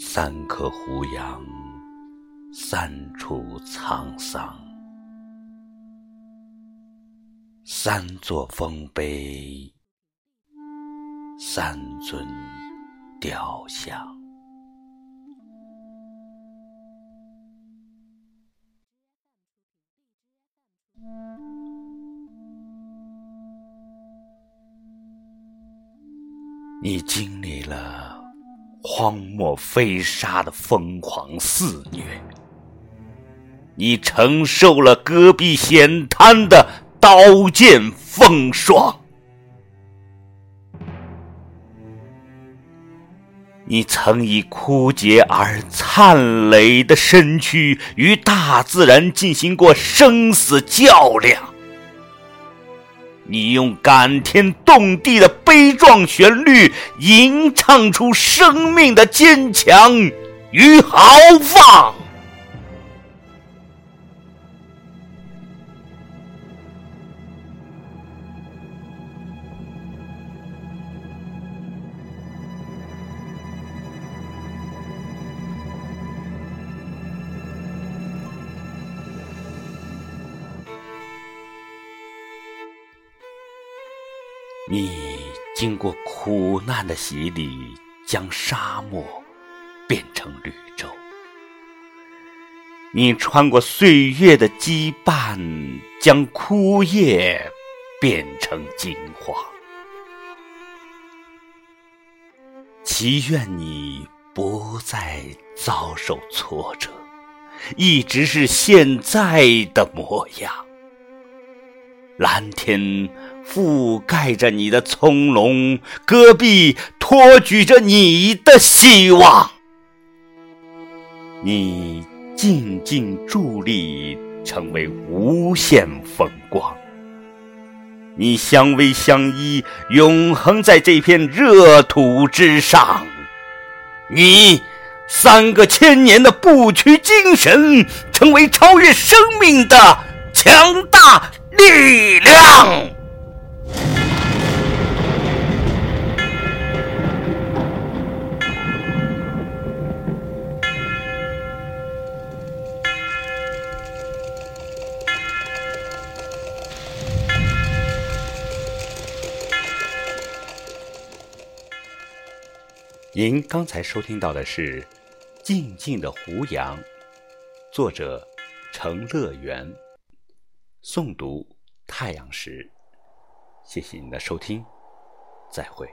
三颗胡杨，三处沧桑，三座丰碑，三尊雕像。你经历了荒漠飞沙的疯狂肆虐，你承受了戈壁险滩的刀剑风霜，你曾以枯竭而灿磊的身躯与大自然进行过生死较量。你用感天动地的悲壮旋律，吟唱出生命的坚强与豪放。你经过苦难的洗礼，将沙漠变成绿洲；你穿过岁月的羁绊，将枯叶变成金黄。祈愿你不再遭受挫折，一直是现在的模样。蓝天覆盖着你的葱茏，戈壁托举着你的希望。你静静伫立，成为无限风光。你相偎相依，永恒在这片热土之上。你三个千年的不屈精神，成为超越生命的强大。力量。您刚才收听到的是《静静的胡杨》，作者程乐园。诵读太阳石，谢谢您的收听，再会。